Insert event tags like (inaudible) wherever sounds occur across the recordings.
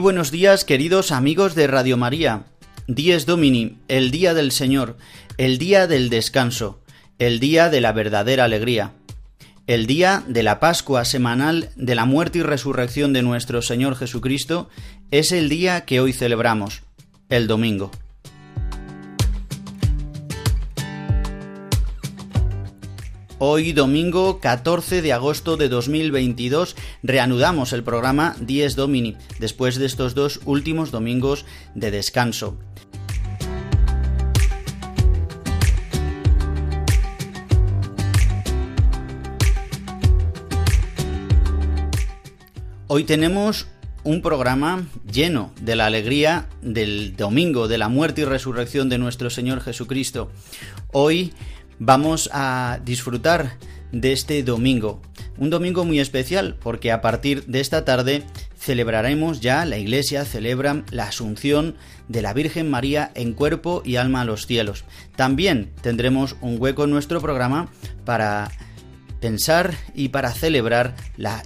Buenos días, queridos amigos de Radio María. Dies Domini, el día del Señor, el día del descanso, el día de la verdadera alegría, el día de la Pascua semanal de la muerte y resurrección de nuestro Señor Jesucristo, es el día que hoy celebramos, el domingo. Hoy domingo 14 de agosto de 2022 reanudamos el programa 10 Domini después de estos dos últimos domingos de descanso. Hoy tenemos un programa lleno de la alegría del domingo, de la muerte y resurrección de nuestro Señor Jesucristo. Hoy vamos a disfrutar de este domingo. Un domingo muy especial porque a partir de esta tarde celebraremos ya, la Iglesia celebra la Asunción de la Virgen María en cuerpo y alma a los cielos. También tendremos un hueco en nuestro programa para pensar y para celebrar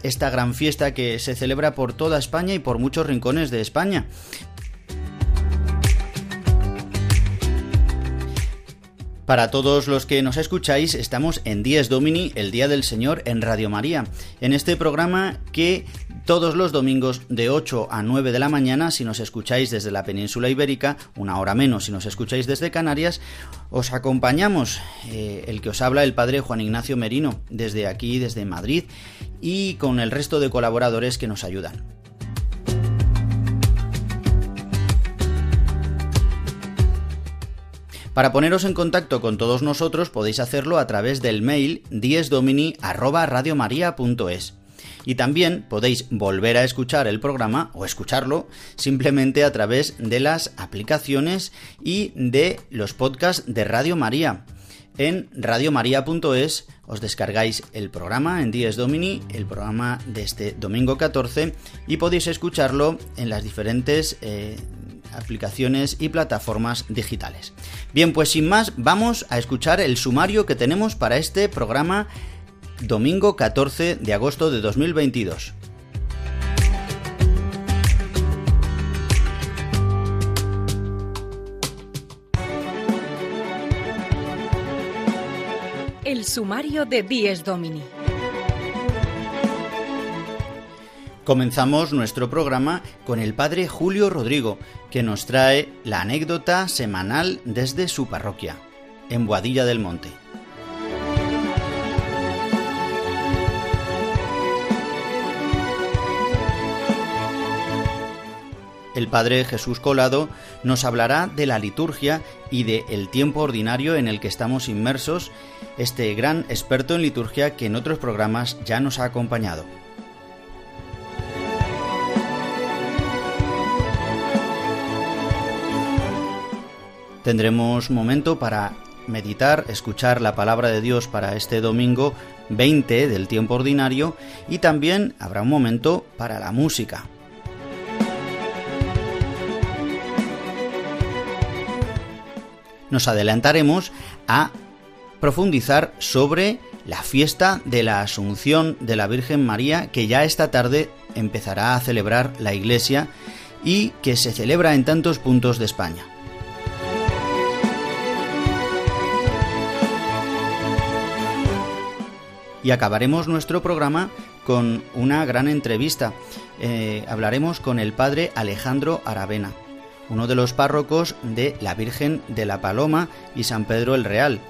esta gran fiesta que se celebra por toda España y por muchos rincones de España. Para todos los que nos escucháis, estamos en Dies Domini, el Día del Señor, en Radio María, en este programa que todos los domingos de 8 a 9 de la mañana, si nos escucháis desde la península ibérica, una hora menos si nos escucháis desde Canarias, os acompañamos, eh, el que os habla el padre Juan Ignacio Merino, desde aquí, desde Madrid, y con el resto de colaboradores que nos ayudan. Para poneros en contacto con todos nosotros podéis hacerlo a través del mail diesdomini@radiomaria.es. Y también podéis volver a escuchar el programa o escucharlo simplemente a través de las aplicaciones y de los podcasts de Radio María. En radiomaria.es os descargáis el programa en Dies Domini, el programa de este domingo 14, y podéis escucharlo en las diferentes eh, aplicaciones y plataformas digitales. Bien, pues sin más, vamos a escuchar el sumario que tenemos para este programa domingo 14 de agosto de 2022. El sumario de Dies Domini. Comenzamos nuestro programa con el padre Julio Rodrigo, que nos trae la anécdota semanal desde su parroquia, en Boadilla del Monte. El padre Jesús Colado nos hablará de la liturgia y de el tiempo ordinario en el que estamos inmersos, este gran experto en liturgia que en otros programas ya nos ha acompañado. Tendremos momento para meditar, escuchar la palabra de Dios para este domingo 20 del tiempo ordinario y también habrá un momento para la música. Nos adelantaremos a profundizar sobre la fiesta de la Asunción de la Virgen María que ya esta tarde empezará a celebrar la Iglesia y que se celebra en tantos puntos de España. Y acabaremos nuestro programa con una gran entrevista. Eh, hablaremos con el padre Alejandro Aravena, uno de los párrocos de la Virgen de la Paloma y San Pedro el Real.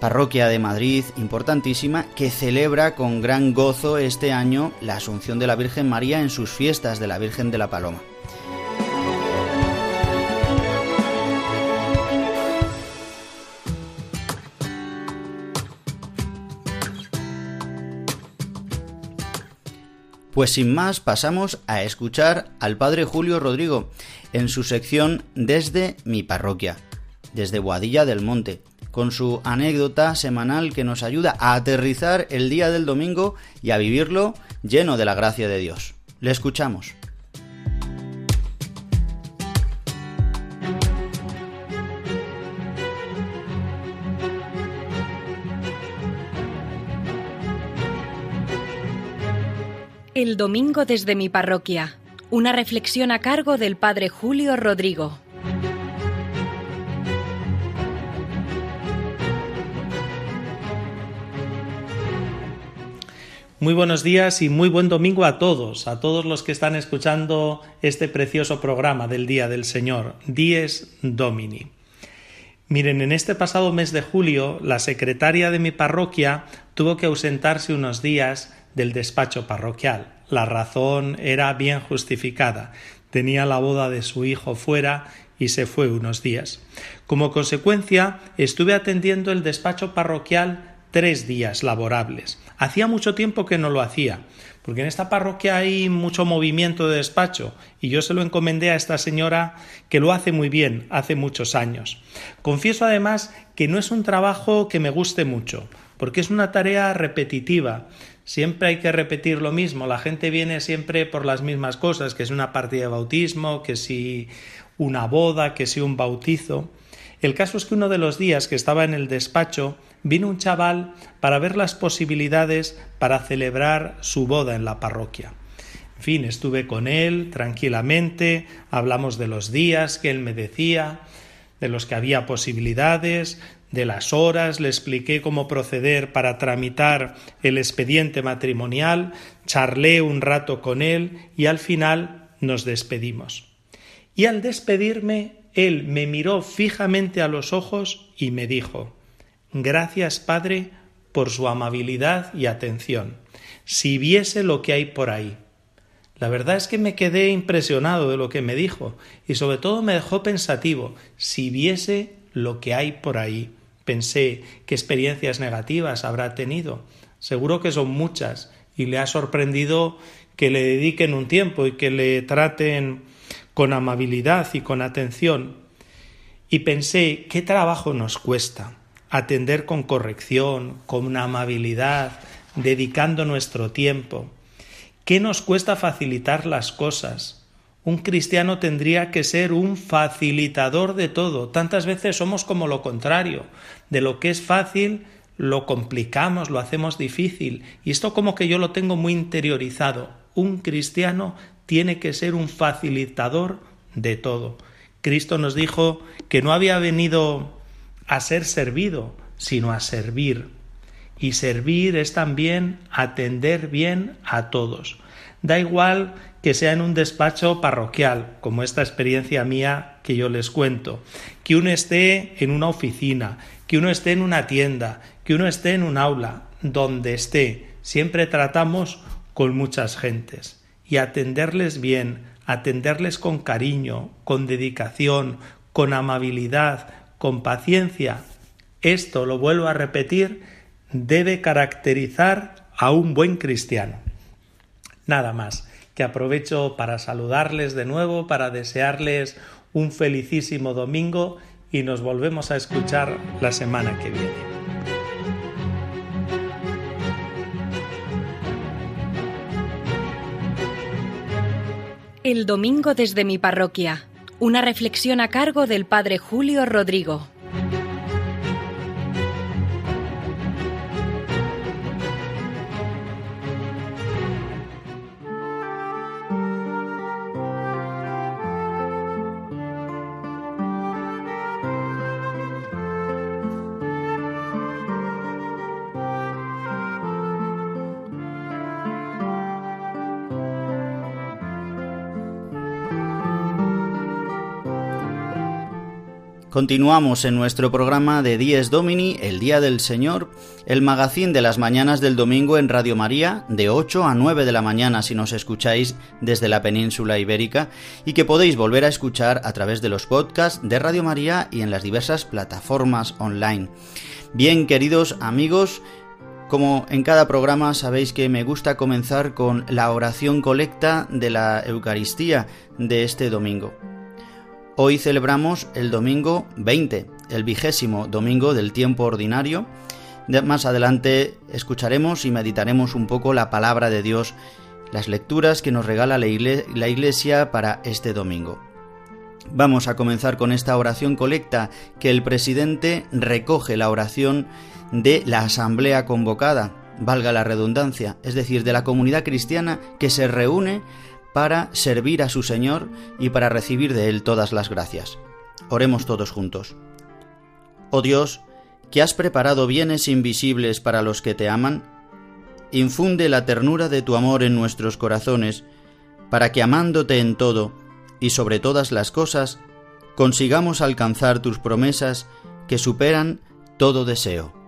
parroquia de Madrid importantísima que celebra con gran gozo este año la Asunción de la Virgen María en sus fiestas de la Virgen de la Paloma. Pues sin más pasamos a escuchar al Padre Julio Rodrigo en su sección Desde mi parroquia, desde Boadilla del Monte, con su anécdota semanal que nos ayuda a aterrizar el día del domingo y a vivirlo lleno de la gracia de Dios. Le escuchamos. El domingo desde mi parroquia. Una reflexión a cargo del Padre Julio Rodrigo. Muy buenos días y muy buen domingo a todos, a todos los que están escuchando este precioso programa del Día del Señor, Dies Domini. Miren, en este pasado mes de julio, la secretaria de mi parroquia tuvo que ausentarse unos días del despacho parroquial. La razón era bien justificada. Tenía la boda de su hijo fuera y se fue unos días. Como consecuencia, estuve atendiendo el despacho parroquial tres días laborables. Hacía mucho tiempo que no lo hacía, porque en esta parroquia hay mucho movimiento de despacho y yo se lo encomendé a esta señora que lo hace muy bien, hace muchos años. Confieso además que no es un trabajo que me guste mucho, porque es una tarea repetitiva, siempre hay que repetir lo mismo, la gente viene siempre por las mismas cosas, que es una partida de bautismo, que si una boda, que si un bautizo. El caso es que uno de los días que estaba en el despacho vino un chaval para ver las posibilidades para celebrar su boda en la parroquia. En fin, estuve con él tranquilamente, hablamos de los días que él me decía, de los que había posibilidades, de las horas, le expliqué cómo proceder para tramitar el expediente matrimonial, charlé un rato con él y al final nos despedimos. Y al despedirme, él me miró fijamente a los ojos y me dijo Gracias, Padre, por su amabilidad y atención. Si viese lo que hay por ahí. La verdad es que me quedé impresionado de lo que me dijo y sobre todo me dejó pensativo. Si viese lo que hay por ahí. Pensé qué experiencias negativas habrá tenido. Seguro que son muchas y le ha sorprendido que le dediquen un tiempo y que le traten con amabilidad y con atención. Y pensé qué trabajo nos cuesta atender con corrección, con amabilidad, dedicando nuestro tiempo. ¿Qué nos cuesta facilitar las cosas? Un cristiano tendría que ser un facilitador de todo. Tantas veces somos como lo contrario. De lo que es fácil, lo complicamos, lo hacemos difícil. Y esto como que yo lo tengo muy interiorizado. Un cristiano tiene que ser un facilitador de todo. Cristo nos dijo que no había venido a ser servido, sino a servir. Y servir es también atender bien a todos. Da igual que sea en un despacho parroquial, como esta experiencia mía que yo les cuento, que uno esté en una oficina, que uno esté en una tienda, que uno esté en un aula, donde esté, siempre tratamos con muchas gentes y atenderles bien, atenderles con cariño, con dedicación, con amabilidad, con paciencia. Esto, lo vuelvo a repetir, debe caracterizar a un buen cristiano. Nada más que aprovecho para saludarles de nuevo, para desearles un felicísimo domingo y nos volvemos a escuchar la semana que viene. El domingo desde mi parroquia. Una reflexión a cargo del Padre Julio Rodrigo. Continuamos en nuestro programa de Dies Domini, el Día del Señor, el magazín de las mañanas del domingo en Radio María, de 8 a 9 de la mañana si nos escucháis desde la península ibérica, y que podéis volver a escuchar a través de los podcasts de Radio María y en las diversas plataformas online. Bien, queridos amigos, como en cada programa sabéis que me gusta comenzar con la oración colecta de la Eucaristía de este domingo. Hoy celebramos el domingo 20, el vigésimo domingo del tiempo ordinario. más adelante escucharemos y meditaremos un poco la palabra de Dios, las lecturas que nos regala la Iglesia para este domingo. Vamos a comenzar con esta oración colecta que el presidente recoge la oración de la asamblea convocada, valga la redundancia, es decir, de la comunidad cristiana que se reúne para servir a su Señor y para recibir de Él todas las gracias. Oremos todos juntos. Oh Dios, que has preparado bienes invisibles para los que te aman, infunde la ternura de tu amor en nuestros corazones, para que amándote en todo y sobre todas las cosas, consigamos alcanzar tus promesas que superan todo deseo.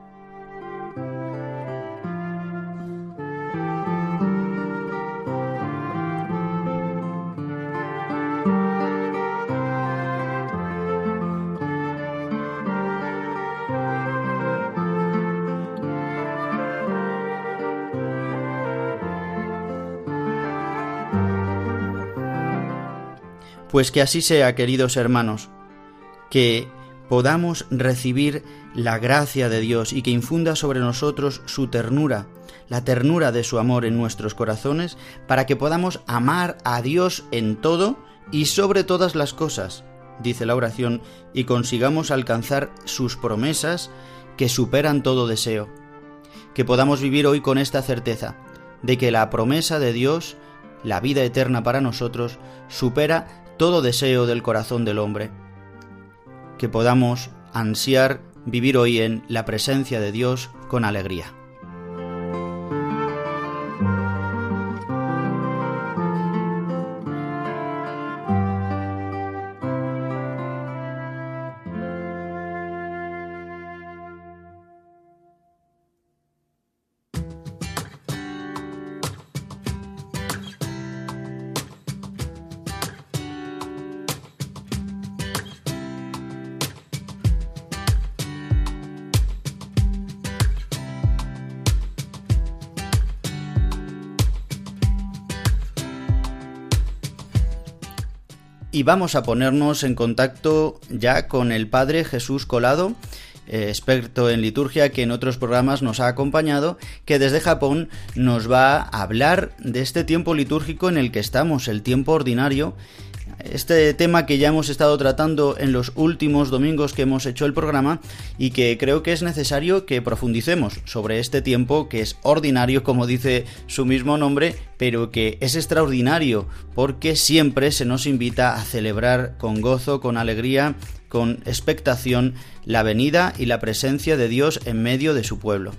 Pues que así sea, queridos hermanos, que podamos recibir la gracia de Dios y que infunda sobre nosotros su ternura, la ternura de su amor en nuestros corazones, para que podamos amar a Dios en todo y sobre todas las cosas, dice la oración, y consigamos alcanzar sus promesas que superan todo deseo. Que podamos vivir hoy con esta certeza de que la promesa de Dios, la vida eterna para nosotros, supera todo deseo del corazón del hombre, que podamos ansiar vivir hoy en la presencia de Dios con alegría. Y vamos a ponernos en contacto ya con el Padre Jesús Colado, eh, experto en liturgia que en otros programas nos ha acompañado, que desde Japón nos va a hablar de este tiempo litúrgico en el que estamos, el tiempo ordinario, este tema que ya hemos estado tratando en los últimos domingos que hemos hecho el programa y que creo que es necesario que profundicemos sobre este tiempo que es ordinario, como dice su mismo nombre, pero que es extraordinario porque siempre se nos invita a celebrar con gozo, con alegría, con expectación la venida y la presencia de Dios en medio de su pueblo.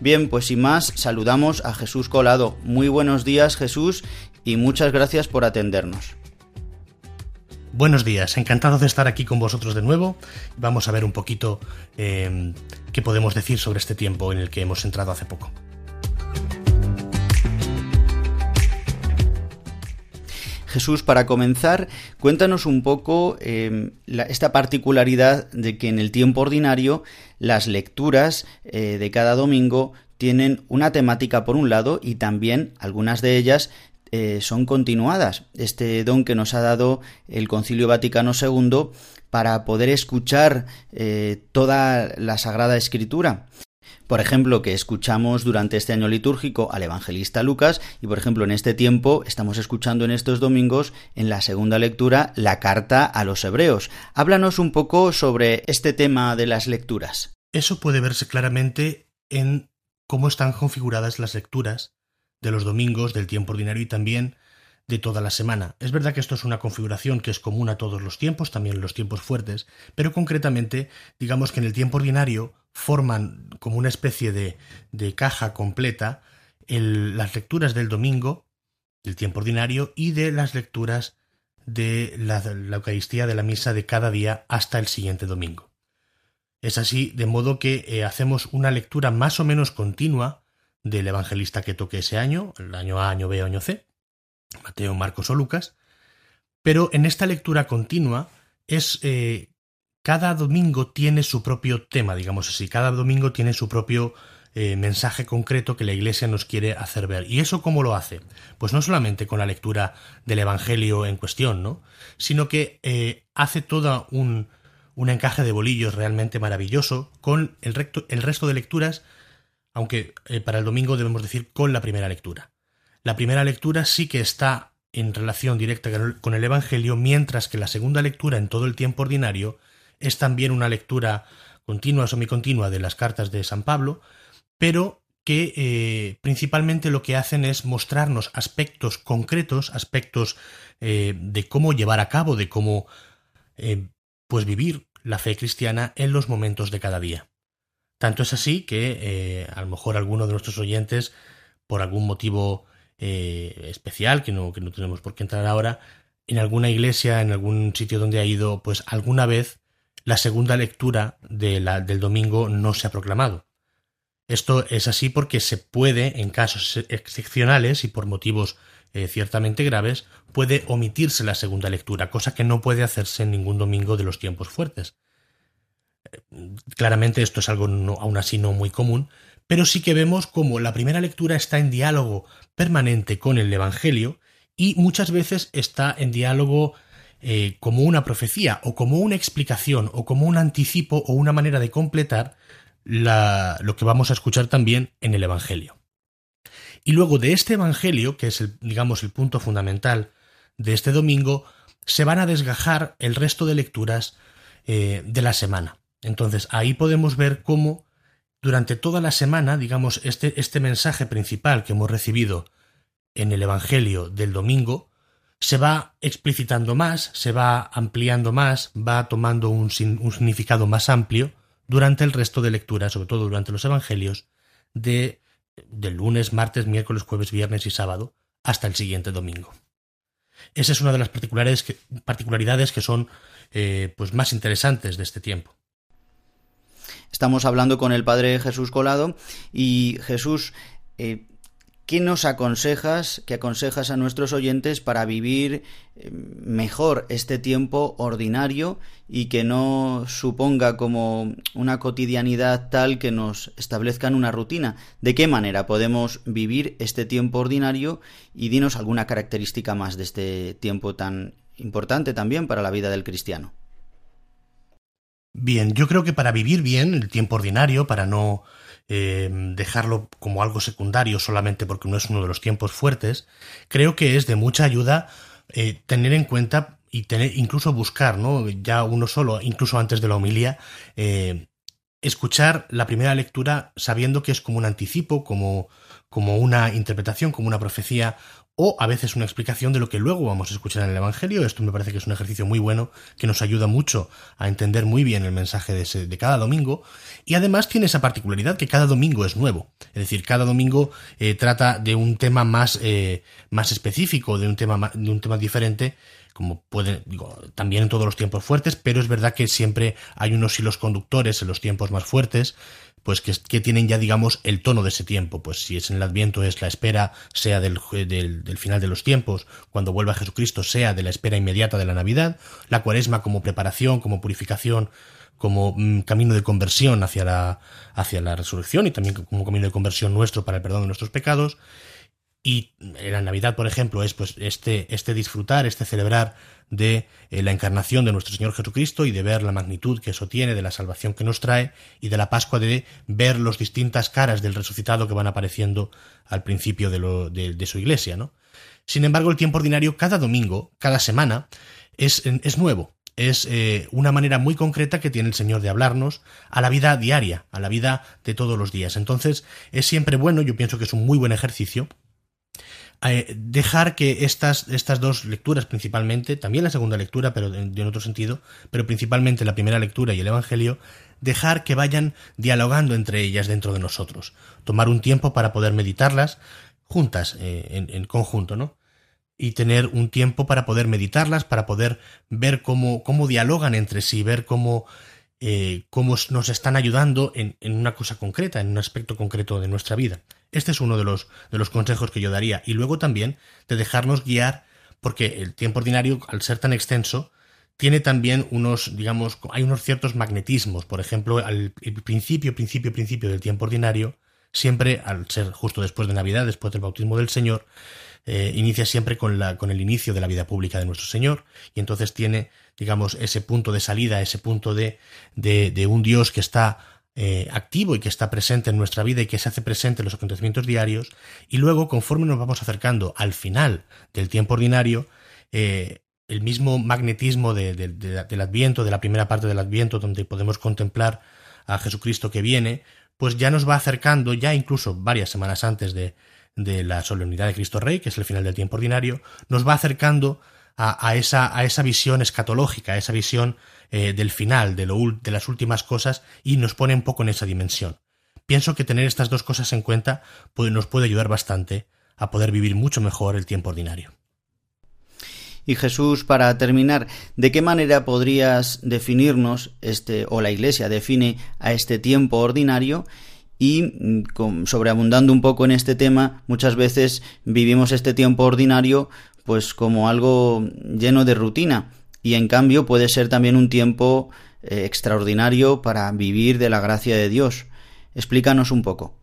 Bien, pues sin más, saludamos a Jesús Colado. Muy buenos días Jesús y muchas gracias por atendernos. Buenos días, encantado de estar aquí con vosotros de nuevo. Vamos a ver un poquito eh, qué podemos decir sobre este tiempo en el que hemos entrado hace poco. Jesús, para comenzar, cuéntanos un poco eh, esta particularidad de que en el tiempo ordinario las lecturas eh, de cada domingo tienen una temática por un lado y también algunas de ellas eh, son continuadas. Este don que nos ha dado el Concilio Vaticano II para poder escuchar eh, toda la Sagrada Escritura. Por ejemplo, que escuchamos durante este año litúrgico al evangelista Lucas y, por ejemplo, en este tiempo estamos escuchando en estos domingos, en la segunda lectura, la carta a los hebreos. Háblanos un poco sobre este tema de las lecturas. Eso puede verse claramente en cómo están configuradas las lecturas de los domingos, del tiempo ordinario y también de toda la semana. Es verdad que esto es una configuración que es común a todos los tiempos, también en los tiempos fuertes, pero concretamente, digamos que en el tiempo ordinario forman como una especie de, de caja completa las lecturas del domingo, del tiempo ordinario, y de las lecturas de la, Eucaristía de la misa de cada día hasta el siguiente domingo. Es así, de modo que eh, hacemos una lectura más o menos continua del evangelista que toque ese año, el año A, año B, año C, Mateo, Marcos o Lucas, pero en esta lectura continua es eh, cada domingo tiene su propio tema, digamos así, cada domingo tiene su propio eh, mensaje concreto que la Iglesia nos quiere hacer ver. ¿Y eso cómo lo hace? Pues no solamente con la lectura del Evangelio en cuestión, ¿no? Sino que eh, hace todo un, un, encaje de bolillos realmente maravilloso con el, el resto de lecturas, aunque eh, para el domingo debemos decir con la primera lectura. La primera lectura sí que está en relación directa con el Evangelio, mientras que la segunda lectura en todo el tiempo ordinario es también una lectura continua o semicontinua de las cartas de San Pablo, pero que eh, principalmente lo que hacen es mostrarnos aspectos concretos, aspectos eh, de cómo llevar a cabo, de cómo pues vivir la fe cristiana en los momentos de cada día. Tanto es así que a lo mejor alguno de nuestros oyentes, por algún motivo especial, que no, que no tenemos por qué entrar ahora, en alguna iglesia, en algún sitio donde ha ido, pues alguna vez la segunda lectura de la, del domingo no se ha proclamado. Esto es así porque se puede, en casos excepcionales y por motivos eh, ciertamente graves, puede omitirse la segunda lectura, cosa que no puede hacerse en ningún domingo de los tiempos fuertes. Claramente esto es algo aún así no muy común, pero sí que vemos como la primera lectura está en diálogo permanente con el Evangelio y muchas veces está en diálogo eh, como una profecía o como una explicación o como un anticipo o una manera de completar lo que vamos a escuchar también en el Evangelio. Y luego de este Evangelio, que es el, digamos, el punto fundamental de este domingo, se van a desgajar el resto de lecturas eh, de la semana. Entonces ahí podemos ver cómo durante toda la semana, digamos, este, este mensaje principal que hemos recibido en el Evangelio del domingo, se va explicitando más, se va ampliando más, va tomando un, significado más amplio, durante el resto de lecturas, sobre todo durante los Evangelios, de, del lunes, martes, miércoles, jueves, viernes y sábado, hasta el siguiente domingo. Esa es una de las particularidades que, particularidades que son eh, pues más interesantes de este tiempo. Estamos hablando con el Padre Jesús Colado y Jesús, eh, ¿Qué nos aconsejas, qué aconsejas a nuestros oyentes para vivir eh, mejor este tiempo ordinario y que no suponga como una cotidianidad tal que nos establezcan una rutina? ¿De qué manera podemos vivir este tiempo ordinario y dinos alguna característica más de este tiempo tan importante también para la vida del cristiano? Bien, yo creo que para vivir bien el tiempo ordinario, para no eh, dejarlo como algo secundario solamente porque no es uno de los tiempos fuertes, creo que es de mucha ayuda eh, tener en cuenta y tener, incluso buscar, ¿no? Ya uno solo, incluso antes de la homilía, eh, escuchar la primera lectura sabiendo que es como un anticipo, como, como una interpretación, como una profecía o a veces una explicación de lo que luego vamos a escuchar en el Evangelio. Esto me parece que es un ejercicio muy bueno que nos ayuda mucho a entender muy bien el mensaje de, cada domingo y además tiene esa particularidad que cada domingo es nuevo. Es decir, cada domingo eh, trata de un tema más, eh, más específico, de un tema, de un tema diferente como puede, digo, también en todos los tiempos fuertes, pero es verdad que siempre hay unos hilos conductores en los tiempos más fuertes, pues que, que, tienen ya, digamos, el tono de ese tiempo. Pues si es en el Adviento es la espera, sea del, del, del, final de los tiempos, cuando vuelva Jesucristo, sea de la espera inmediata de la Navidad, la cuaresma como preparación, como purificación, como mm, camino de conversión hacia la, hacia la resurrección y también como camino de conversión nuestro para el perdón de nuestros pecados, y en la Navidad, por ejemplo, es pues este, este disfrutar, este celebrar de eh, la encarnación de nuestro Señor Jesucristo y de ver la magnitud que eso tiene, de la salvación que nos trae, y de la Pascua de ver las distintas caras del resucitado que van apareciendo al principio de, lo, de, su iglesia, ¿no? Sin embargo, el tiempo ordinario, cada domingo, cada semana, es, es nuevo. Es eh, una manera muy concreta que tiene el Señor de hablarnos a la vida diaria, a la vida de todos los días. Entonces, es siempre bueno, yo pienso que es un muy buen ejercicio, eh, dejar que estas, estas dos lecturas principalmente, también la segunda lectura, pero en, otro sentido, pero principalmente la primera lectura y el Evangelio, dejar que vayan dialogando entre ellas dentro de nosotros, tomar un tiempo para poder meditarlas juntas, eh, en, conjunto, ¿no? y tener un tiempo para poder meditarlas, para poder ver cómo, cómo dialogan entre sí, ver cómo, eh, cómo nos están ayudando en, en, una cosa concreta, en un aspecto concreto de nuestra vida. Este es uno de los, de los consejos que yo daría. Y luego también de dejarnos guiar, porque el tiempo ordinario, al ser tan extenso, tiene también unos, digamos, hay unos ciertos magnetismos. Por ejemplo, al principio, principio, principio del tiempo ordinario, siempre, al ser justo después de Navidad, después del bautismo del Señor, eh, inicia siempre con, la, con el inicio de la vida pública de nuestro Señor, y entonces tiene, digamos, ese punto de salida, ese punto de, de, de un Dios que está eh, activo y que está presente en nuestra vida y que se hace presente en los acontecimientos diarios, y luego, conforme nos vamos acercando al final del tiempo ordinario, eh, el mismo magnetismo de, de, del Adviento, de la primera parte del Adviento, donde podemos contemplar a Jesucristo que viene, pues ya nos va acercando, ya incluso varias semanas antes de, de la solemnidad de Cristo Rey, que es el final del tiempo ordinario, nos va acercando a, esa, a esa, visión escatológica, a esa visión eh, del final, de, lo, de las últimas cosas, y nos pone un poco en esa dimensión. Pienso que tener estas dos cosas en cuenta nos puede ayudar bastante a poder vivir mucho mejor el tiempo ordinario. Y Jesús, para terminar, ¿de qué manera podrías definirnos este o la Iglesia define a este tiempo ordinario? Y mm, sobreabundando un poco en este tema, muchas veces vivimos este tiempo ordinario pues como algo lleno de rutina y en cambio puede ser también un tiempo eh, extraordinario para vivir de la gracia de Dios. Explícanos un poco.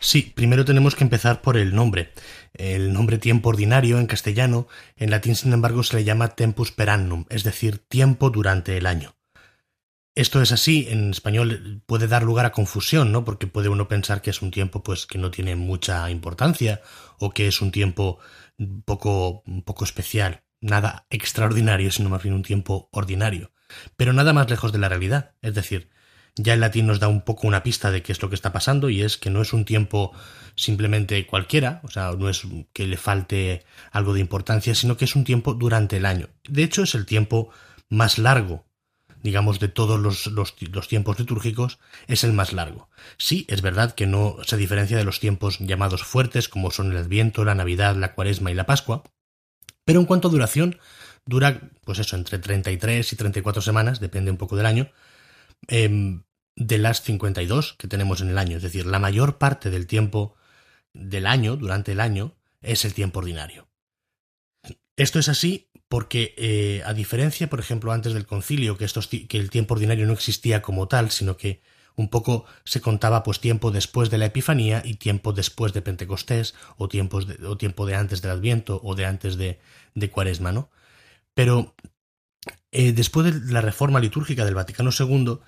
Sí, primero tenemos que empezar por el nombre. El nombre tiempo ordinario en castellano, en latín sin embargo se le llama tempus per annum, es decir, tiempo durante el año. Esto es así, en español puede dar lugar a confusión, ¿no? Porque puede uno pensar que es un tiempo pues que no tiene mucha importancia o que es un tiempo poco poco especial, nada extraordinario, sino más bien un tiempo ordinario, pero nada más lejos de la realidad, es decir, ya el latín nos da un poco una pista de qué es lo que está pasando y es que no es un tiempo simplemente cualquiera, o sea, no es que le falte algo de importancia, sino que es un tiempo durante el año. De hecho, es el tiempo más largo, digamos, de todos los, los, tiempos litúrgicos, es el más largo. Sí, es verdad que no se diferencia de los tiempos llamados fuertes, como son el Adviento, la Navidad, la Cuaresma y la Pascua, pero en cuanto a duración, dura, pues eso, entre 33 y 34 semanas, depende un poco del año, eh, de las 52 que tenemos en el año. Es decir, la mayor parte del tiempo del año, durante el año, es el tiempo ordinario. Esto es así porque, eh, a diferencia, por ejemplo, antes del concilio, que, el tiempo ordinario no existía como tal, sino que un poco se contaba pues tiempo después de la Epifanía y tiempo después de Pentecostés o, tiempos o tiempo de antes del Adviento o de antes de, de Cuaresma, ¿no? Pero eh, después de la reforma litúrgica del Vaticano II,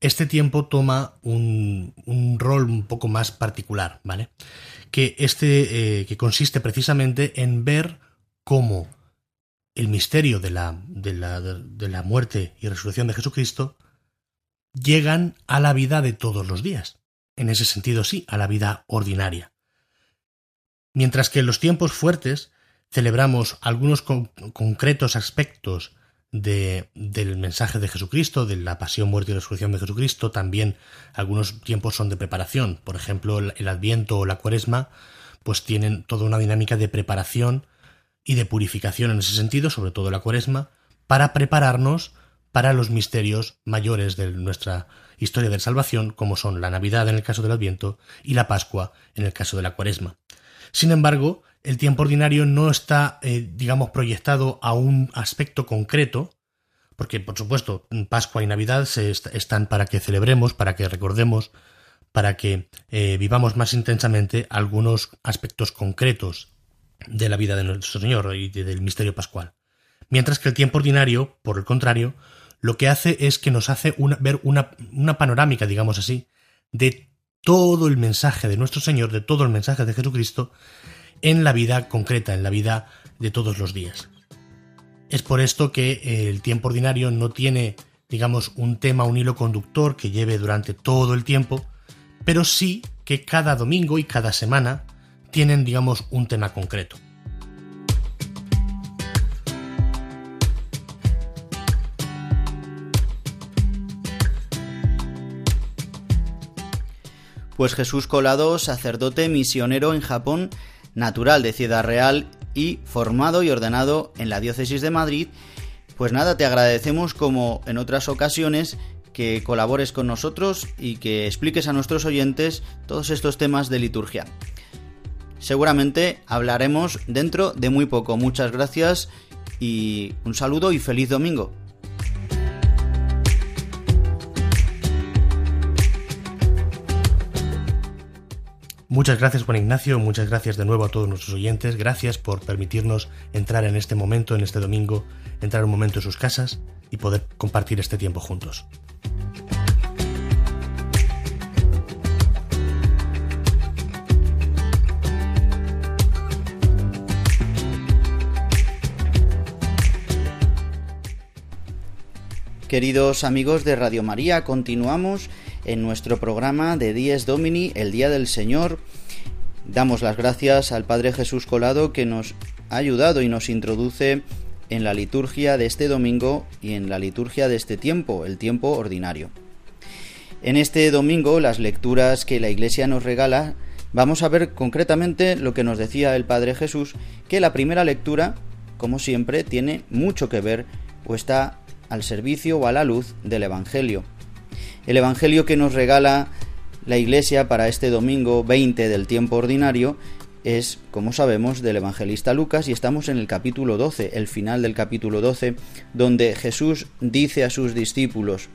este tiempo toma un, un, rol un poco más particular, ¿vale? Que este eh, que consiste precisamente en ver cómo el misterio de la, de la, de la muerte y resurrección de Jesucristo llegan a la vida de todos los días. En ese sentido, sí, a la vida ordinaria. Mientras que en los tiempos fuertes celebramos algunos con concretos aspectos de, del mensaje de Jesucristo, de la pasión, muerte y resurrección de Jesucristo. También algunos tiempos son de preparación. Por ejemplo, el Adviento o la Cuaresma, pues tienen toda una dinámica de preparación y de purificación en ese sentido, sobre todo la Cuaresma, para prepararnos para los misterios mayores de nuestra historia de salvación, como son la Navidad en el caso del Adviento y la Pascua en el caso de la Cuaresma. Sin embargo, el tiempo ordinario no está, eh, digamos, proyectado a un aspecto concreto, porque, por supuesto, Pascua y Navidad se est están para que celebremos, para que recordemos, para que eh, vivamos más intensamente algunos aspectos concretos de la vida de nuestro Señor y de, del misterio pascual. Mientras que el tiempo ordinario, por el contrario, lo que hace es que nos hace ver una, una panorámica, digamos así, de todo el mensaje de nuestro Señor, de todo el mensaje de Jesucristo, en la vida concreta, en la vida de todos los días. Es por esto que el tiempo ordinario no tiene, digamos, un tema, un hilo conductor que lleve durante todo el tiempo, pero sí que cada domingo y cada semana tienen, digamos, un tema concreto. Pues Jesús Colado, sacerdote misionero en Japón, natural de Ciudad Real y formado y ordenado en la diócesis de Madrid, pues nada, te agradecemos como en otras ocasiones que colabores con nosotros y que expliques a nuestros oyentes todos estos temas de liturgia. Seguramente hablaremos dentro de muy poco. Muchas gracias y un saludo y feliz domingo. Muchas gracias Juan Ignacio, muchas gracias de nuevo a todos nuestros oyentes, gracias por permitirnos entrar en este momento, en este domingo, entrar un momento en sus casas y poder compartir este tiempo juntos. Queridos amigos de Radio María, continuamos en nuestro programa de Dies Domini, el Día del Señor. Damos las gracias al Padre Jesús Colado que nos ha ayudado y nos introduce en la liturgia de este domingo y en la liturgia de este tiempo, el tiempo ordinario. En este domingo, las lecturas que la Iglesia nos regala, vamos a ver concretamente lo que nos decía el Padre Jesús, que la primera lectura, como siempre, tiene mucho que ver o está al servicio o a la luz del Evangelio. El Evangelio que nos regala la Iglesia para este domingo 20 del tiempo ordinario es, como sabemos, del evangelista Lucas y estamos en el capítulo 12, el final del capítulo 12, donde Jesús dice a sus discípulos,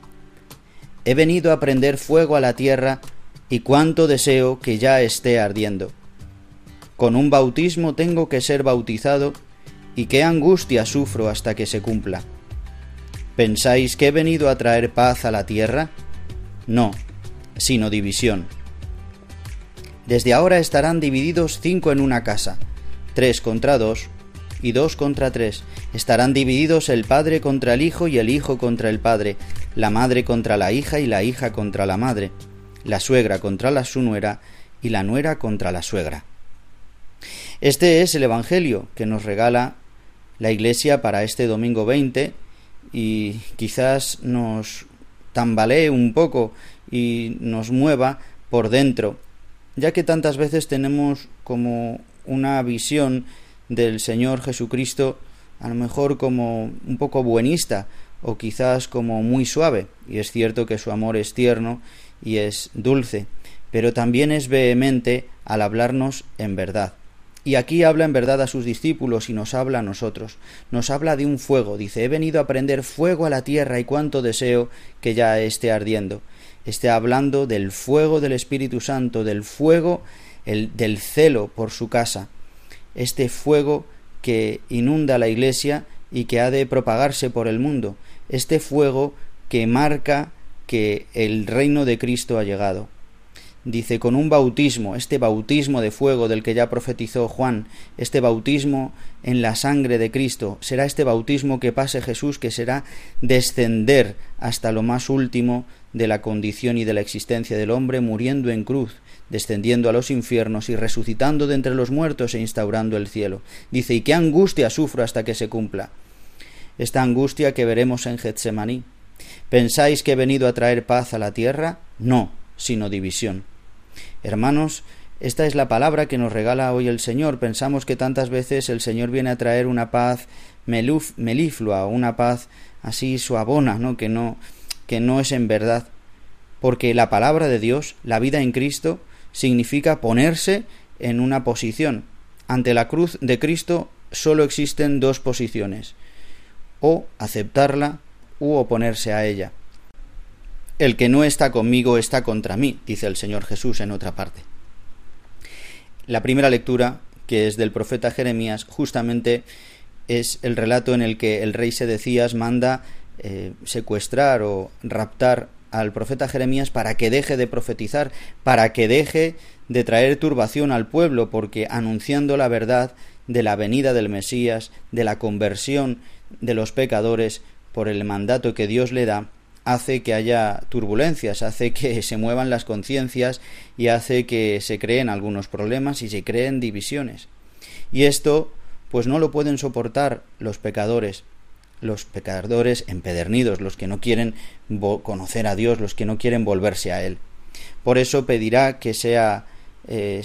He venido a prender fuego a la tierra y cuánto deseo que ya esté ardiendo. Con un bautismo tengo que ser bautizado y qué angustia sufro hasta que se cumpla. ¿Pensáis que he venido a traer paz a la tierra? No, sino división. Desde ahora estarán divididos cinco en una casa, tres contra dos y dos contra tres. Estarán divididos el padre contra el hijo y el hijo contra el padre, la madre contra la hija y la hija contra la madre, la suegra contra la su nuera y la nuera contra la suegra. Este es el Evangelio que nos regala la Iglesia para este domingo 20 y quizás nos tambalee un poco y nos mueva por dentro, ya que tantas veces tenemos como una visión del Señor Jesucristo a lo mejor como un poco buenista o quizás como muy suave, y es cierto que su amor es tierno y es dulce, pero también es vehemente al hablarnos en verdad. Y aquí habla en verdad a sus discípulos y nos habla a nosotros. Nos habla de un fuego. Dice, he venido a prender fuego a la tierra y cuánto deseo que ya esté ardiendo. Esté hablando del fuego del Espíritu Santo, del fuego el, del celo por su casa. Este fuego que inunda la Iglesia y que ha de propagarse por el mundo. Este fuego que marca que el reino de Cristo ha llegado dice, con un bautismo, este bautismo de fuego del que ya profetizó Juan, este bautismo en la sangre de Cristo, será este bautismo que pase Jesús, que será descender hasta lo más último de la condición y de la existencia del hombre, muriendo en cruz, descendiendo a los infiernos y resucitando de entre los muertos e instaurando el cielo. Dice, y qué angustia sufro hasta que se cumpla. Esta angustia que veremos en Getsemaní. ¿Pensáis que he venido a traer paz a la tierra? No, sino división. Hermanos, esta es la palabra que nos regala hoy el Señor. Pensamos que tantas veces el Señor viene a traer una paz meliflua, una paz así suavona, ¿no? Que no que no es en verdad, porque la palabra de Dios, la vida en Cristo, significa ponerse en una posición. Ante la cruz de Cristo solo existen dos posiciones, o aceptarla u oponerse a ella. El que no está conmigo está contra mí, dice el Señor Jesús en otra parte. La primera lectura, que es del profeta Jeremías, justamente es el relato en el que el rey Sedecías manda eh, secuestrar o raptar al profeta Jeremías para que deje de profetizar, para que deje de traer turbación al pueblo, porque anunciando la verdad de la venida del Mesías, de la conversión de los pecadores por el mandato que Dios le da, hace que haya turbulencias, hace que (laughs) se muevan las conciencias y hace que se creen algunos problemas y se creen divisiones. Y esto pues no lo pueden soportar los pecadores, los pecadores empedernidos, los que no quieren conocer a Dios, los que no quieren volverse a Él. Por eso pedirá que sea eh,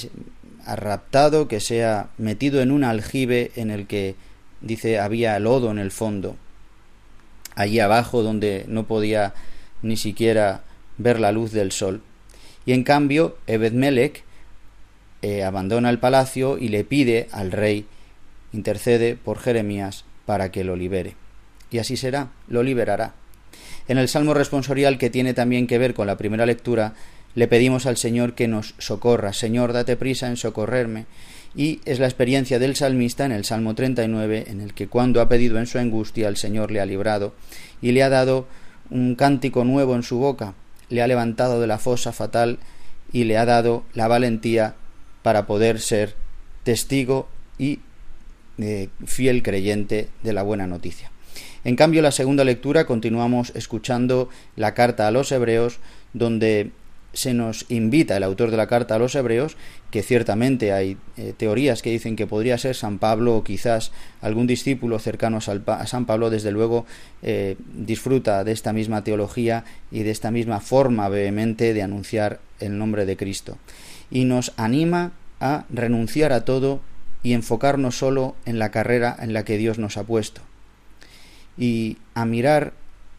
raptado, que sea metido en un aljibe en el que dice había lodo en el fondo, allí abajo donde no podía ni siquiera ver la luz del sol. Y en cambio, Ebed eh, abandona el palacio y le pide al rey, intercede por Jeremías para que lo libere. Y así será, lo liberará. En el salmo responsorial que tiene también que ver con la primera lectura, le pedimos al Señor que nos socorra. Señor, date prisa en socorrerme. Y es la experiencia del salmista en el Salmo 39, en el que cuando ha pedido en su angustia, el Señor le ha librado y le ha dado un cántico nuevo en su boca, le ha levantado de la fosa fatal y le ha dado la valentía para poder ser testigo y eh, fiel creyente de la buena noticia. En cambio, la segunda lectura continuamos escuchando la carta a los hebreos, donde se nos invita el autor de la carta a los hebreos, que ciertamente hay eh, teorías que dicen que podría ser San Pablo o quizás algún discípulo cercano a San Pablo, desde luego eh, disfruta de esta misma teología y de esta misma forma vehemente de anunciar el nombre de Cristo. Y nos anima a renunciar a todo y enfocarnos solo en la carrera en la que Dios nos ha puesto. Y a mirar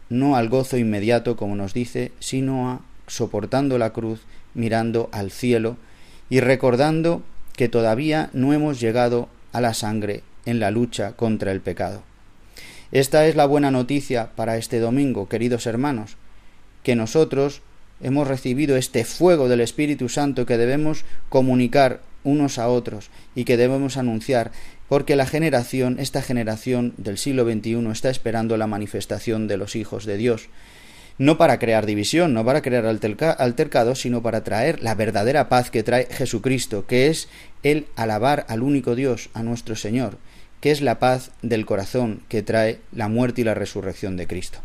no al gozo inmediato, como nos dice, sino a soportando la cruz, mirando al cielo y recordando que todavía no hemos llegado a la sangre en la lucha contra el pecado. Esta es la buena noticia para este domingo, queridos hermanos, que nosotros hemos recibido este fuego del Espíritu Santo que debemos comunicar unos a otros y que debemos anunciar, porque la generación, esta generación del siglo XXI está esperando la manifestación de los hijos de Dios, no para crear división, no para crear altercado, sino para traer la verdadera paz que trae Jesucristo, que es el alabar al único Dios, a nuestro Señor, que es la paz del corazón que trae la muerte y la resurrección de Cristo.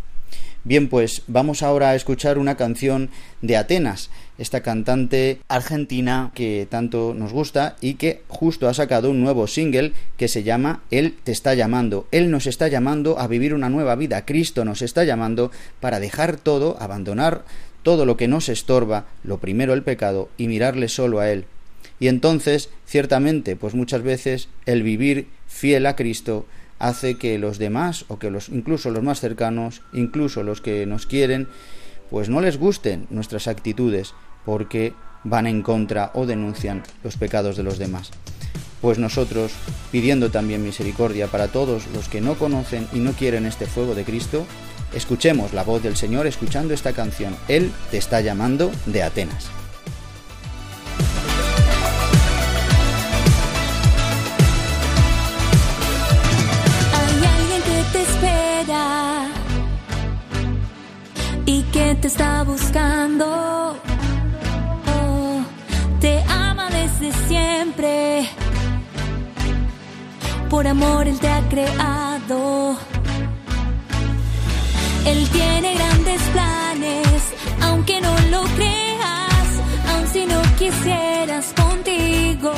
Bien, pues vamos ahora a escuchar una canción de Atenas, esta cantante argentina que tanto nos gusta y que justo ha sacado un nuevo single que se llama Él te está llamando. Él nos está llamando a vivir una nueva vida. Cristo nos está llamando para dejar todo, abandonar todo lo que nos estorba, lo primero el pecado, y mirarle solo a Él. Y entonces, ciertamente, pues muchas veces el vivir fiel a Cristo hace que los demás o que los incluso los más cercanos, incluso los que nos quieren, pues no les gusten nuestras actitudes porque van en contra o denuncian los pecados de los demás. Pues nosotros, pidiendo también misericordia para todos los que no conocen y no quieren este fuego de Cristo, escuchemos la voz del Señor escuchando esta canción. Él te está llamando de Atenas. te está buscando. Desde siempre. Por amor Él te ha creado. Él tiene grandes planes, aunque no lo creas, aun si no quisieras contigo,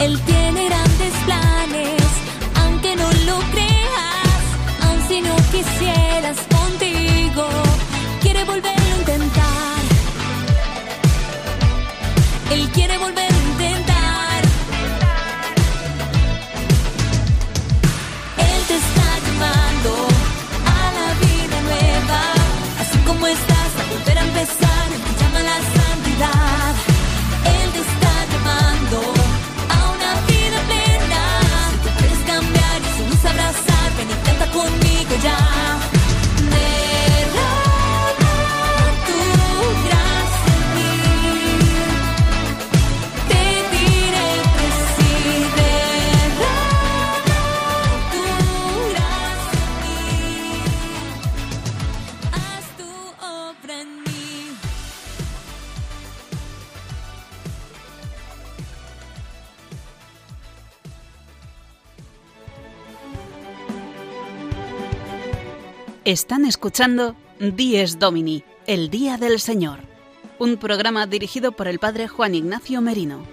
Él tiene grandes planes, aunque no lo creas, aun si no quisieras contigo, quiere volverlo a intentar. Él quiere volver Están escuchando Dies Domini, el Día del Señor, un programa dirigido por el Padre Juan Ignacio Merino.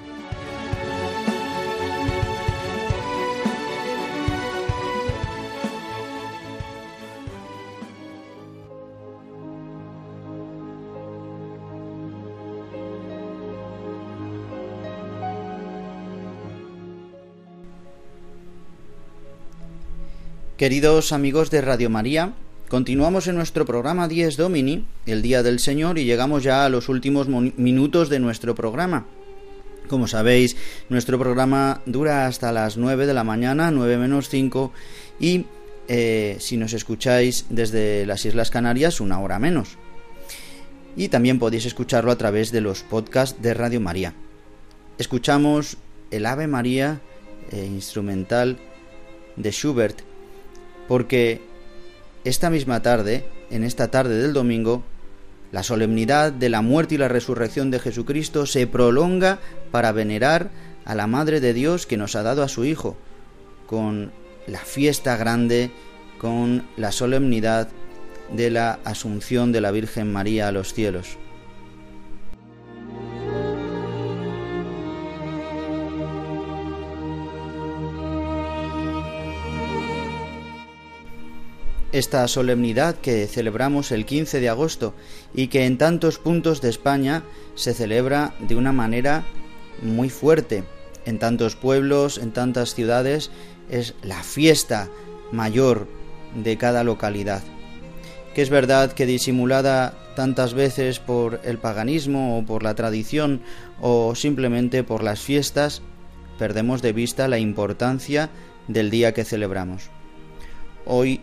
Queridos amigos de Radio María, continuamos en nuestro programa 10 Domini, el Día del Señor, y llegamos ya a los últimos minutos de nuestro programa. Como sabéis, nuestro programa dura hasta las 9 de la mañana, 9 menos 5, y eh, si nos escucháis desde las Islas Canarias, una hora menos. Y también podéis escucharlo a través de los podcasts de Radio María. Escuchamos el Ave María eh, instrumental de Schubert, porque esta misma tarde, en esta tarde del domingo, la solemnidad de la muerte y la resurrección de Jesucristo se prolonga para venerar a la Madre de Dios que nos ha dado a su Hijo, con la fiesta grande, con la solemnidad de la Asunción de la Virgen María a los cielos. Esta solemnidad que celebramos el 15 de agosto y que en tantos puntos de España se celebra de una manera muy fuerte. En tantos pueblos, en tantas ciudades, es la fiesta mayor de cada localidad. Que es verdad que disimulada tantas veces por el paganismo o por la tradición o simplemente por las fiestas, perdemos de vista la importancia del día que celebramos. Hoy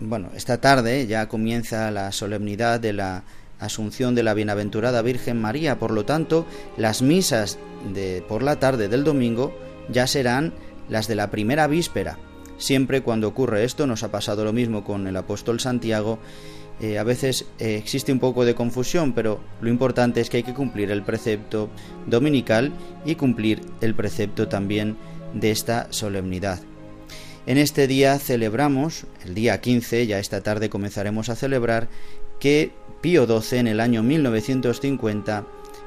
bueno, esta tarde ya comienza la solemnidad de la Asunción de la Bienaventurada Virgen María, por lo tanto, las misas de por la tarde del domingo ya serán las de la primera víspera. Siempre cuando ocurre esto, nos ha pasado lo mismo con el apóstol Santiago, eh, a veces eh, existe un poco de confusión, pero lo importante es que hay que cumplir el precepto dominical y cumplir el precepto también de esta solemnidad. En este día celebramos, el día 15, ya esta tarde comenzaremos a celebrar, que Pío XII en el año 1950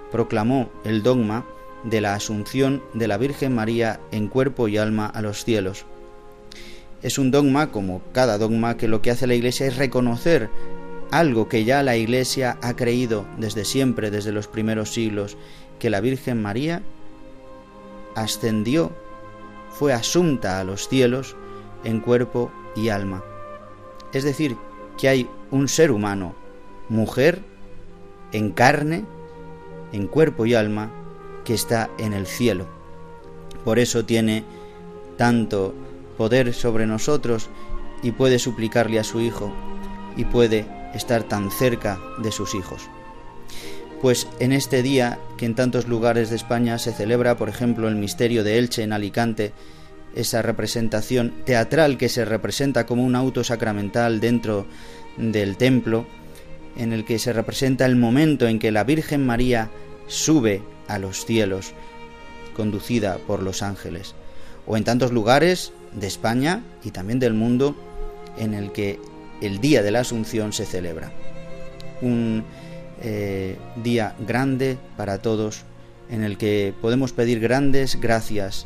proclamó el dogma de la asunción de la Virgen María en cuerpo y alma a los cielos. Es un dogma, como cada dogma, que lo que hace la Iglesia es reconocer algo que ya la Iglesia ha creído desde siempre, desde los primeros siglos, que la Virgen María ascendió, fue asunta a los cielos, en cuerpo y alma. Es decir, que hay un ser humano, mujer, en carne, en cuerpo y alma, que está en el cielo. Por eso tiene tanto poder sobre nosotros y puede suplicarle a su Hijo y puede estar tan cerca de sus hijos. Pues en este día que en tantos lugares de España se celebra, por ejemplo, el misterio de Elche en Alicante, esa representación teatral que se representa como un auto sacramental dentro del templo, en el que se representa el momento en que la Virgen María sube a los cielos, conducida por los ángeles, o en tantos lugares de España y también del mundo en el que el Día de la Asunción se celebra. Un eh, día grande para todos, en el que podemos pedir grandes gracias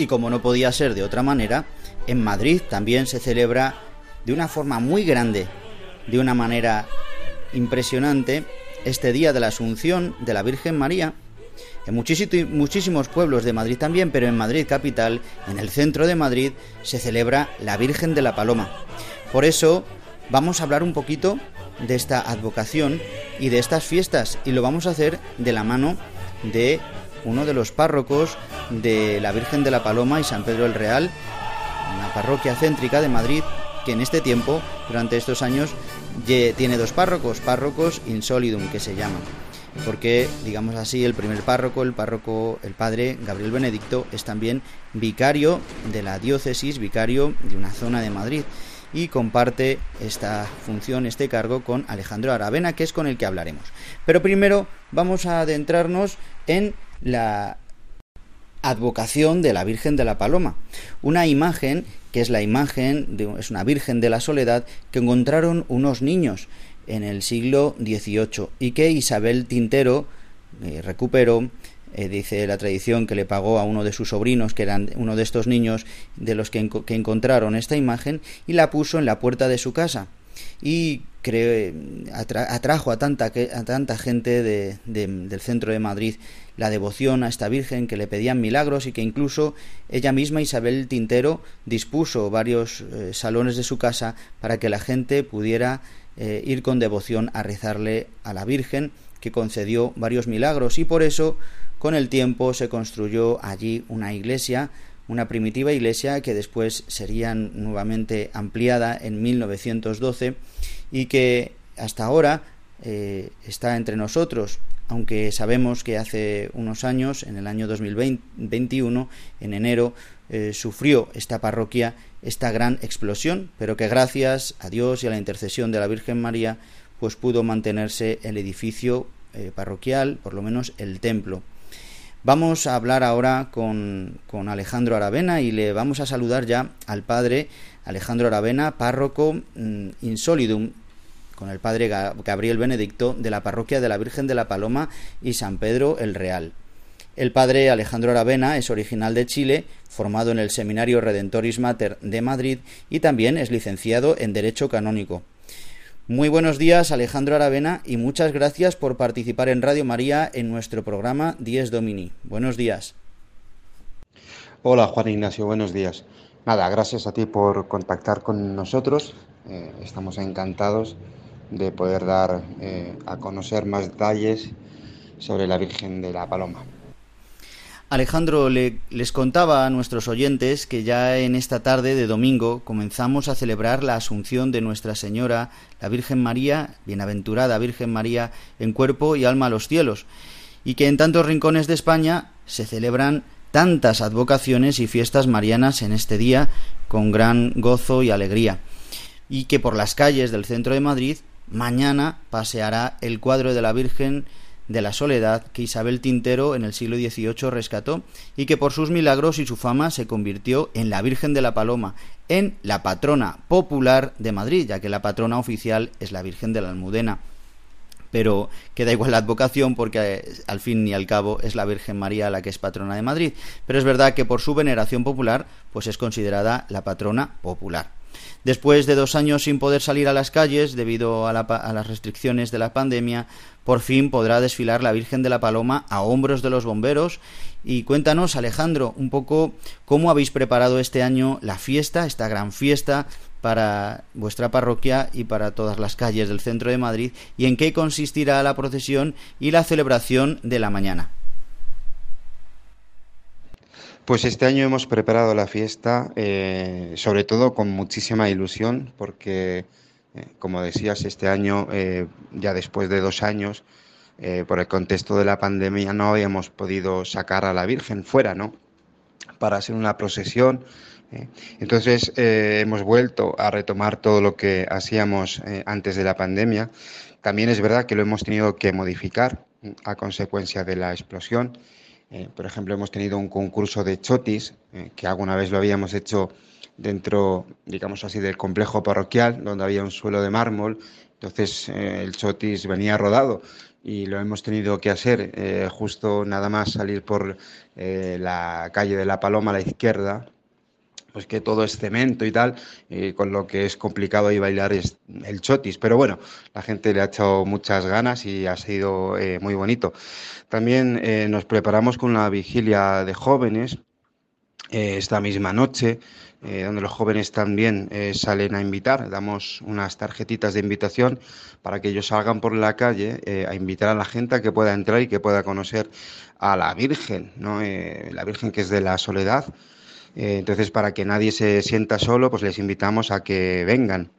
Y como no podía ser de otra manera, en Madrid también se celebra de una forma muy grande, de una manera impresionante, este día de la Asunción de la Virgen María. En muchísimos pueblos de Madrid también, pero en Madrid capital, en el centro de Madrid, se celebra la Virgen de la Paloma. Por eso, vamos a hablar un poquito de esta advocación y de estas fiestas y lo vamos a hacer de la mano de uno de los párrocos de la Virgen de la Paloma y San Pedro el Real, una parroquia céntrica de Madrid que en este tiempo, durante estos años, tiene dos párrocos, párrocos insolidum que se llaman. Porque, digamos así, el primer párroco, el párroco, el padre Gabriel Benedicto, es también vicario de la diócesis, vicario de una zona de Madrid y comparte esta función, este cargo con Alejandro Aravena, que es con el que hablaremos. Pero primero vamos a adentrarnos en la advocación de la Virgen de la Paloma, una imagen que es la imagen de es una Virgen de la Soledad que encontraron unos niños en el siglo XVIII y que Isabel Tintero eh, recuperó eh, dice la tradición que le pagó a uno de sus sobrinos, que eran uno de estos niños de los que, encontraron esta imagen, y la puso en la puerta de su casa. Y atrajo a tanta, a tanta gente del centro de Madrid la devoción a esta Virgen que le pedían milagros y que incluso ella misma, Isabel Tintero, dispuso varios eh, salones de su casa para que la gente pudiera eh, ir con devoción a rezarle a la Virgen que concedió varios milagros. Y por eso con el tiempo se construyó allí una iglesia, una primitiva iglesia que después sería nuevamente ampliada en 1912 y que hasta ahora eh, está entre nosotros, aunque sabemos que hace unos años, en el año 2021, en enero, eh, sufrió esta parroquia esta gran explosión, pero que gracias a Dios y a la intercesión de la Virgen María, pues pudo mantenerse el edificio eh, parroquial, por lo menos el templo. Vamos a hablar ahora con, con, Alejandro Aravena y le vamos a saludar ya al padre Alejandro Aravena, párroco mm, insolidum, con el padre Gabriel Benedicto de la parroquia de la Virgen de la Paloma y San Pedro el Real. El padre Alejandro Aravena es original de Chile, formado en el Seminario Redentoris Mater de Madrid y también es licenciado en Derecho Canónico. Muy buenos días, Alejandro Aravena, y muchas gracias por participar en Radio María en nuestro programa Dies Domini. Buenos días. Hola, Juan Ignacio, buenos días. Nada, gracias a ti por contactar con nosotros. Eh, estamos encantados de poder dar eh, a conocer más detalles sobre la Virgen de la Paloma. Alejandro, les contaba a nuestros oyentes que ya en esta tarde de domingo comenzamos a celebrar la Asunción de Nuestra Señora, la Virgen María, bienaventurada Virgen María, en cuerpo y alma a los cielos, y que en tantos rincones de España se celebran tantas advocaciones y fiestas marianas en este día con gran gozo y alegría, y que por las calles del centro de Madrid mañana paseará el cuadro de la Virgen de la soledad que Isabel Tintero en el siglo XVIII rescató y que por sus milagros y su fama se convirtió en la Virgen de la Paloma, en la patrona popular de Madrid, ya que la patrona oficial es la Virgen de la Almudena. Pero queda igual la advocación porque eh, al fin y al cabo es la Virgen María la que es patrona de Madrid. Pero es verdad que por su veneración popular, pues es considerada la patrona popular. Después de dos años sin poder salir a las calles debido a, las restricciones de la pandemia, por fin podrá desfilar la Virgen de la Paloma a hombros de los bomberos. Y cuéntanos, Alejandro, un poco cómo habéis preparado este año la fiesta, esta gran fiesta para vuestra parroquia y para todas las calles del centro de Madrid y en qué consistirá la procesión y la celebración de la mañana. Pues este año hemos preparado la fiesta, eh, sobre todo con muchísima ilusión, porque, eh, como decías, este año, eh, ya después de dos años, por el contexto de la pandemia, no habíamos podido sacar a la Virgen fuera, ¿no? Para hacer una procesión. Entonces, hemos vuelto a retomar todo lo que hacíamos antes de la pandemia. También es verdad que lo hemos tenido que modificar a consecuencia de la explosión. Eh, por ejemplo, hemos tenido un concurso de chotis, eh, que alguna vez lo habíamos hecho dentro, digamos así, del complejo parroquial, donde había un suelo de mármol. Entonces eh, el chotis venía rodado y lo hemos tenido que hacer justo nada más salir por la calle de la Paloma a la izquierda, pues que todo es cemento y tal, con lo que es complicado ahí bailar es el chotis. Pero bueno, la gente le ha echado muchas ganas y ha sido muy bonito. También eh, nos preparamos con la vigilia de jóvenes, eh, esta misma noche, eh, donde los jóvenes también eh, salen a invitar. Damos unas tarjetitas de invitación para que ellos salgan por la calle a invitar a la gente a que pueda entrar y que pueda conocer a la Virgen, ¿no? la Virgen que es de la soledad. Entonces, para que nadie se sienta solo, pues les invitamos a que vengan.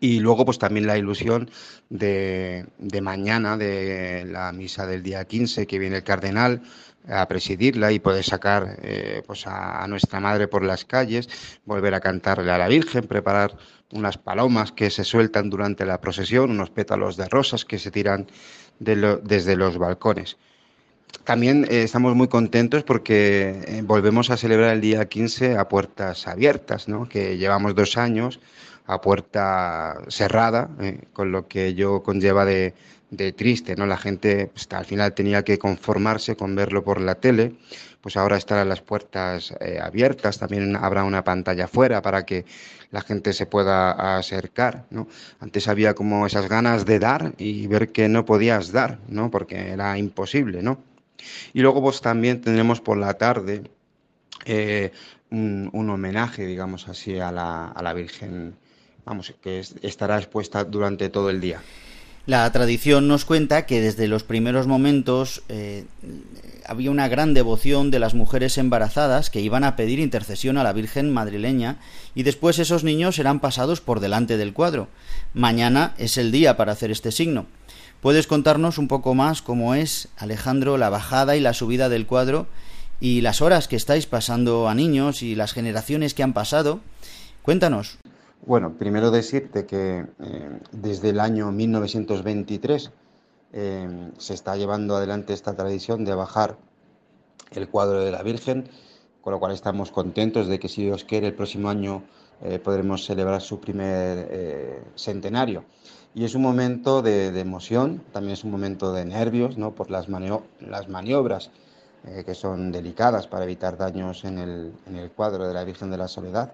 Y luego, pues también la ilusión de, de, mañana, de la misa del día 15, que viene el cardenal, a presidirla y poder sacar eh, pues a, nuestra madre por las calles, volver a cantarle a la Virgen, preparar unas palomas que se sueltan durante la procesión, unos pétalos de rosas que se tiran desde los balcones. También eh, estamos muy contentos porque eh, volvemos a celebrar el día 15 a puertas abiertas, ¿no? que llevamos dos años a puerta cerrada, con lo que ello conlleva de, de triste, ¿no? La gente pues, al final tenía que conformarse con verlo por la tele, pues ahora estarán las puertas eh, abiertas, también habrá una pantalla afuera para que la gente se pueda acercar, ¿no? Antes había como esas ganas de dar y ver que no podías dar, ¿no? Porque era imposible, ¿no? Y luego pues también tendremos por la tarde eh, un, homenaje, digamos así, a la, a la Virgen, vamos, que estará expuesta durante todo el día. La tradición nos cuenta que desde los primeros momentos eh, había una gran devoción de las mujeres embarazadas que iban a pedir intercesión a la Virgen madrileña y después esos niños eran pasados por delante del cuadro. Mañana es el día para hacer este signo. ¿Puedes contarnos un poco más cómo es, Alejandro, la bajada y la subida del cuadro y las horas que estáis pasando a niños y las generaciones que han pasado? Cuéntanos. Bueno, primero decirte que eh, desde el año 1923 eh, se está llevando adelante esta tradición de bajar el cuadro de la Virgen, con lo cual estamos contentos de que si Dios quiere el próximo año eh, podremos celebrar su primer centenario. Y es un momento de, emoción, también es un momento de nervios, ¿no? por las, las maniobras que son delicadas para evitar daños en el, en el cuadro de la Virgen de la Soledad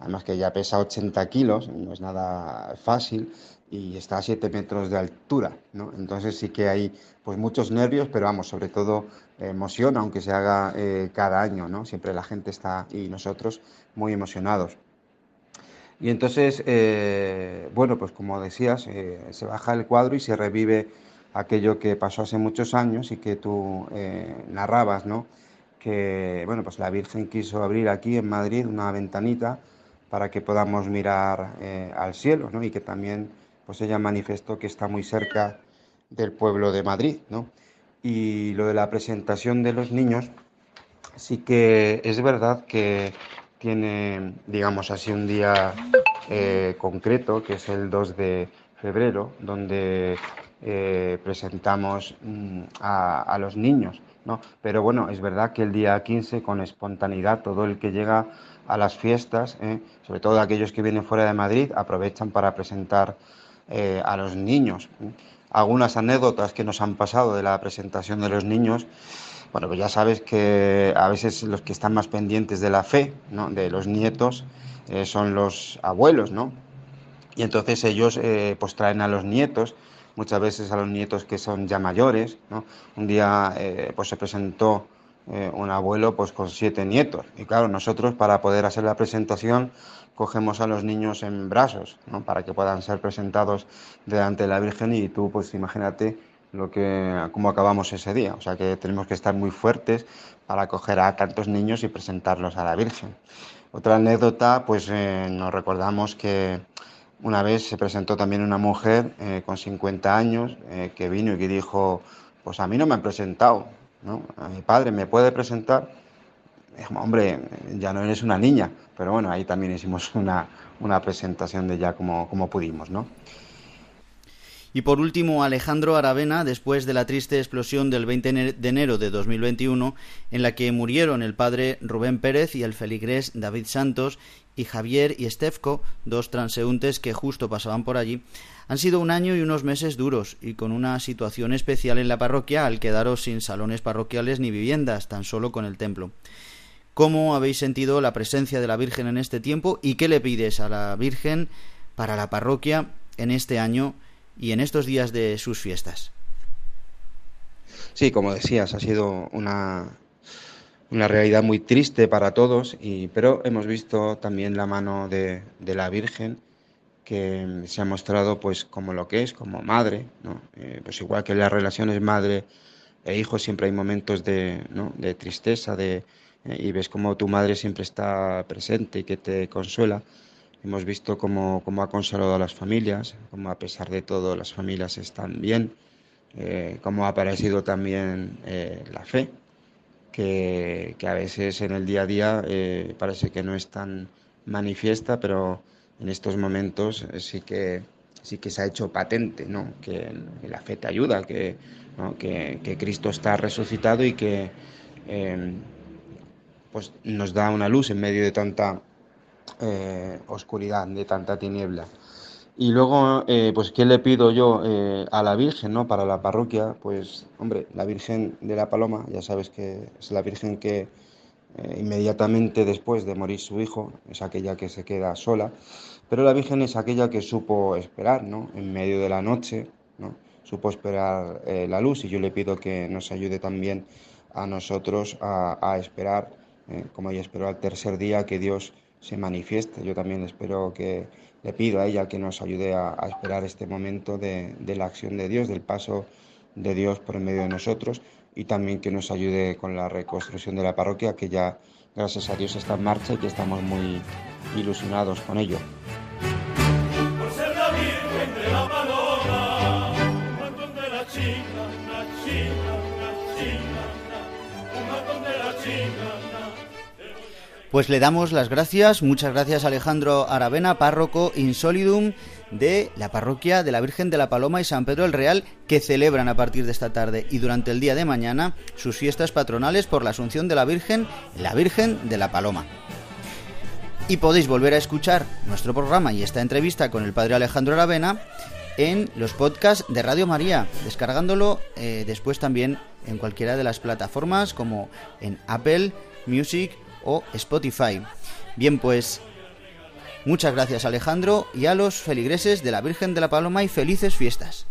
además que ya pesa 80 kilos, no es nada fácil y está a 7 metros de altura, ¿no? Entonces sí que hay pues muchos nervios, pero vamos, sobre todo emoción, aunque se haga eh, cada año, ¿no? Siempre la gente está y nosotros muy emocionados. Y entonces, eh, bueno, pues como decías, eh, se baja el cuadro y se revive aquello que pasó hace muchos años y que tú narrabas, ¿no? Que, bueno, pues la Virgen quiso abrir aquí en Madrid una ventanita para que podamos mirar eh, al cielo, ¿no? Y que también, pues ella manifestó que está muy cerca del pueblo de Madrid, ¿no? Y lo de la presentación de los niños, sí que es verdad que tiene, digamos así, un día eh, concreto, que es el 2 de febrero, donde eh, presentamos mm, a, los niños, ¿no? Pero bueno, es verdad que el día 15, con espontaneidad, todo el que llega a las fiestas, ¿eh? sobre todo aquellos que vienen fuera de Madrid, aprovechan para presentar a los niños. Algunas anécdotas que nos han pasado de la presentación de los niños, bueno, pues ya sabes que a veces los que están más pendientes de la fe, ¿no? de los nietos, eh, son los abuelos, ¿no? Y entonces ellos pues traen a los nietos, muchas veces a los nietos que son ya mayores, ¿no? Un día pues se presentó eh, un abuelo pues con siete nietos. Y claro, nosotros para poder hacer la presentación cogemos a los niños en brazos, ¿no? para que puedan ser presentados delante de la Virgen y tú pues imagínate lo que cómo acabamos ese día. O sea que tenemos que estar muy fuertes para coger a tantos niños y presentarlos a la Virgen. Otra anécdota, pues eh, nos recordamos que una vez se presentó también una mujer eh, con 50 años que vino y que dijo, pues a mí no me han presentado, a mi padre, ¿me puede presentar? Hombre, ya no eres una niña, pero bueno, ahí también hicimos (laughs) una, una presentación de ya como, como pudimos, ¿no? Y por último, Alejandro Aravena, después de la triste explosión del 20 de enero de 2021, en la que murieron el padre Rubén Pérez y el feligrés David Santos, y Javier y Stefko, dos transeúntes que justo pasaban por allí, han sido un año y unos meses duros y con una situación especial en la parroquia al quedaros sin salones parroquiales ni viviendas, tan solo con el templo. ¿Cómo habéis sentido la presencia de la Virgen en este tiempo y qué le pides a la Virgen para la parroquia en este año y en estos días de sus fiestas? Sí, como decías, ha sido una, una realidad muy triste para todos, y, pero hemos visto también la mano de, de la Virgen que se ha mostrado pues como lo que es, como madre, ¿no? Eh, pues igual que en las relaciones madre e hijo siempre hay momentos de, ¿no? de tristeza, de, eh, y ves como tu madre siempre está presente y que te consuela. Hemos visto cómo, cómo ha consolado a las familias, cómo a pesar de todo las familias están bien, eh, cómo ha aparecido también eh, la fe, que, que, a veces en el día a día eh, parece que no es tan manifiesta, pero en estos momentos sí que, sí que se ha hecho patente, ¿no? que, la fe te ayuda, que, que, que, Cristo está resucitado y que eh, pues nos da una luz en medio de tanta eh, oscuridad, de tanta tiniebla. Y luego, eh, pues, ¿qué le pido yo eh, a la Virgen, ¿no? Para la parroquia, pues, hombre, la Virgen de la Paloma, ya sabes que es la Virgen que eh, inmediatamente después de morir su hijo, es aquella que se queda sola, pero la Virgen es aquella que supo esperar, ¿no? En medio de la noche, ¿no? Supo esperar la luz y yo le pido que nos ayude también a nosotros a, a esperar, como ella esperó al tercer día, que Dios se manifieste. Yo también espero que le pido a ella que nos ayude a, esperar este momento de, de, la acción de Dios, del paso de Dios por medio de nosotros y también que nos ayude con la reconstrucción de la parroquia que ya gracias a Dios está en marcha y que estamos muy ilusionados con ello. Pues le damos las gracias, muchas gracias Alejandro Aravena, párroco insolidum de la parroquia de la Virgen de la Paloma y San Pedro el Real, que celebran a partir de esta tarde y durante el día de mañana sus fiestas patronales por la Asunción de la Virgen, la Virgen de la Paloma. Y podéis volver a escuchar nuestro programa y esta entrevista con el Padre Alejandro Aravena en los podcasts de Radio María, descargándolo eh, después también en cualquiera de las plataformas como en Apple Music, o Spotify. Bien, pues muchas gracias Alejandro y a los feligreses de la Virgen de la Paloma y felices fiestas.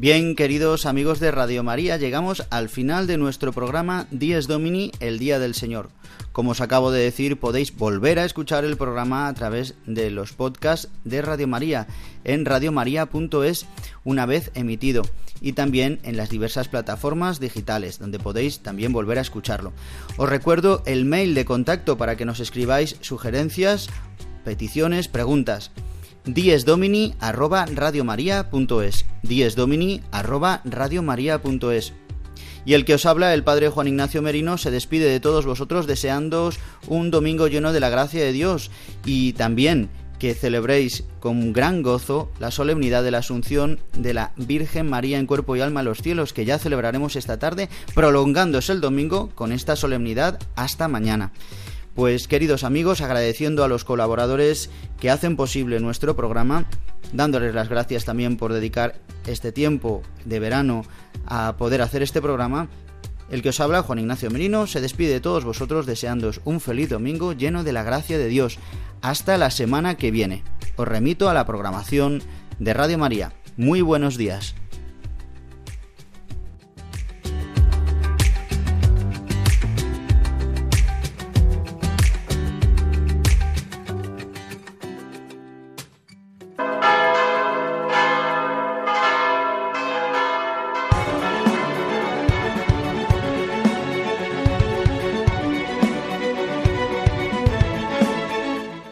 Bien, queridos amigos de Radio María, llegamos al final de nuestro programa Dies Domini, el Día del Señor. Como os acabo de decir, podéis volver a escuchar el programa a través de los podcasts de Radio María en radiomaria.es una vez emitido y también en las diversas plataformas digitales donde podéis también volver a escucharlo. Os recuerdo el mail de contacto para que nos escribáis sugerencias, peticiones, preguntas diesdomini arroba radiomaria.es diesdomini arroba radiomaria.es y el que os habla, el Padre Juan Ignacio Merino, se despide de todos vosotros deseándoos un domingo lleno de la gracia de Dios. Y también que celebréis con gran gozo la solemnidad de la Asunción de la Virgen María en cuerpo y alma a los cielos, que ya celebraremos esta tarde, prolongándose el domingo con esta solemnidad. Hasta mañana. Pues queridos amigos, agradeciendo a los colaboradores que hacen posible nuestro programa, dándoles las gracias también por dedicar este tiempo de verano a poder hacer este programa, el que os habla, Juan Ignacio Merino, se despide de todos vosotros deseándoos un feliz domingo lleno de la gracia de Dios. Hasta la semana que viene. Os remito a la programación de Radio María. Muy buenos días.